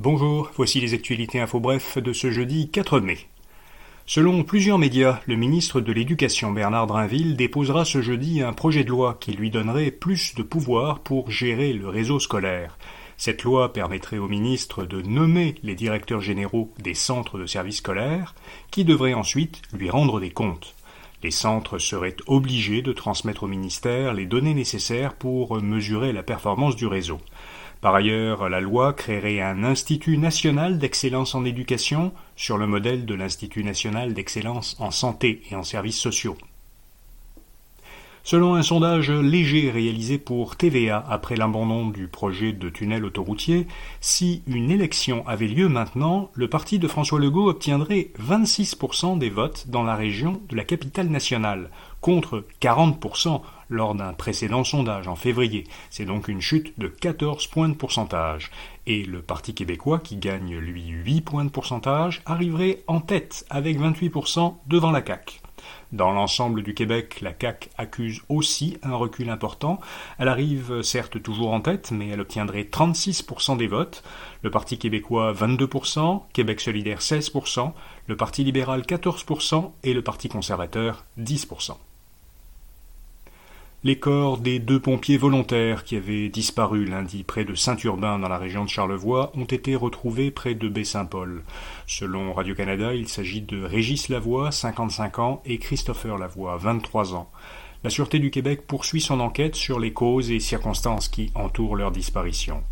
Bonjour, voici les actualités info bref de ce jeudi 4 mai. Selon plusieurs médias, le ministre de l'Éducation Bernard Drinville déposera ce jeudi un projet de loi qui lui donnerait plus de pouvoir pour gérer le réseau scolaire. Cette loi permettrait au ministre de nommer les directeurs généraux des centres de services scolaires, qui devraient ensuite lui rendre des comptes. Les centres seraient obligés de transmettre au ministère les données nécessaires pour mesurer la performance du réseau. Par ailleurs, la loi créerait un Institut national d'excellence en éducation sur le modèle de l'Institut national d'excellence en santé et en services sociaux. Selon un sondage léger réalisé pour TVA après l'abandon du projet de tunnel autoroutier, si une élection avait lieu maintenant, le parti de François Legault obtiendrait 26% des votes dans la région de la capitale nationale, contre 40% lors d'un précédent sondage en février. C'est donc une chute de 14 points de pourcentage. Et le Parti québécois, qui gagne lui 8 points de pourcentage, arriverait en tête avec 28% devant la CAQ. Dans l'ensemble du Québec, la CAQ accuse aussi un recul important. Elle arrive certes toujours en tête, mais elle obtiendrait 36% des votes. Le Parti québécois 22%, Québec solidaire 16%, le Parti libéral 14% et le Parti conservateur 10%. Les corps des deux pompiers volontaires qui avaient disparu lundi près de Saint-Urbain dans la région de Charlevoix ont été retrouvés près de Baie-Saint-Paul. Selon Radio-Canada, il s'agit de Régis Lavoie, 55 ans, et Christopher Lavoie, 23 ans. La Sûreté du Québec poursuit son enquête sur les causes et circonstances qui entourent leur disparition.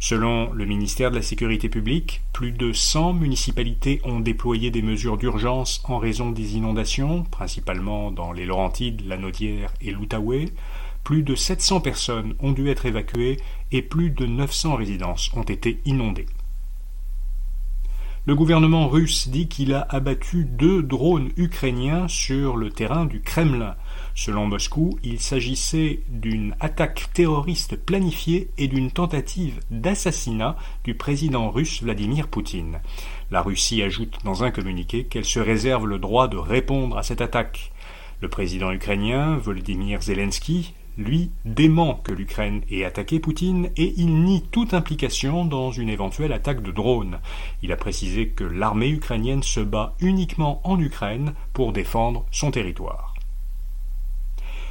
Selon le ministère de la Sécurité publique, plus de 100 municipalités ont déployé des mesures d'urgence en raison des inondations, principalement dans les Laurentides, la Naudière et l'Outaouais. Plus de 700 personnes ont dû être évacuées et plus de 900 résidences ont été inondées. Le gouvernement russe dit qu'il a abattu deux drones ukrainiens sur le terrain du Kremlin. Selon Moscou, il s'agissait d'une attaque terroriste planifiée et d'une tentative d'assassinat du président russe Vladimir Poutine. La Russie ajoute dans un communiqué qu'elle se réserve le droit de répondre à cette attaque. Le président ukrainien Volodymyr Zelensky lui, dément que l'Ukraine ait attaqué Poutine et il nie toute implication dans une éventuelle attaque de drone. Il a précisé que l'armée ukrainienne se bat uniquement en Ukraine pour défendre son territoire.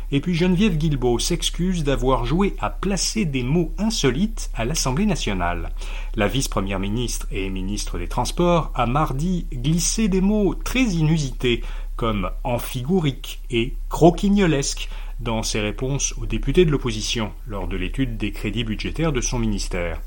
Et puis Geneviève Guilbeault s'excuse d'avoir joué à placer des mots insolites à l'Assemblée nationale. La vice-première ministre et ministre des Transports a mardi glissé des mots très inusités comme amphigurique et croquignolesque dans ses réponses aux députés de l'opposition lors de l'étude des crédits budgétaires de son ministère.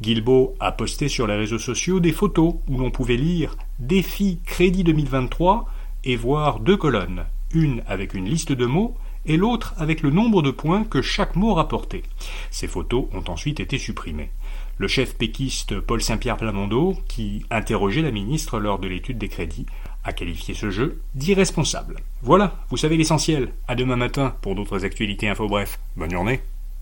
Guilbeault a posté sur les réseaux sociaux des photos où l'on pouvait lire Défi Crédit 2023 et voir deux colonnes, une avec une liste de mots et l'autre avec le nombre de points que chaque mot rapportait. Ces photos ont ensuite été supprimées. Le chef péquiste Paul Saint-Pierre Plamondon, qui interrogeait la ministre lors de l'étude des crédits, a qualifié ce jeu d'irresponsable. Voilà, vous savez l'essentiel. À demain matin pour d'autres actualités info bref. Bonne journée.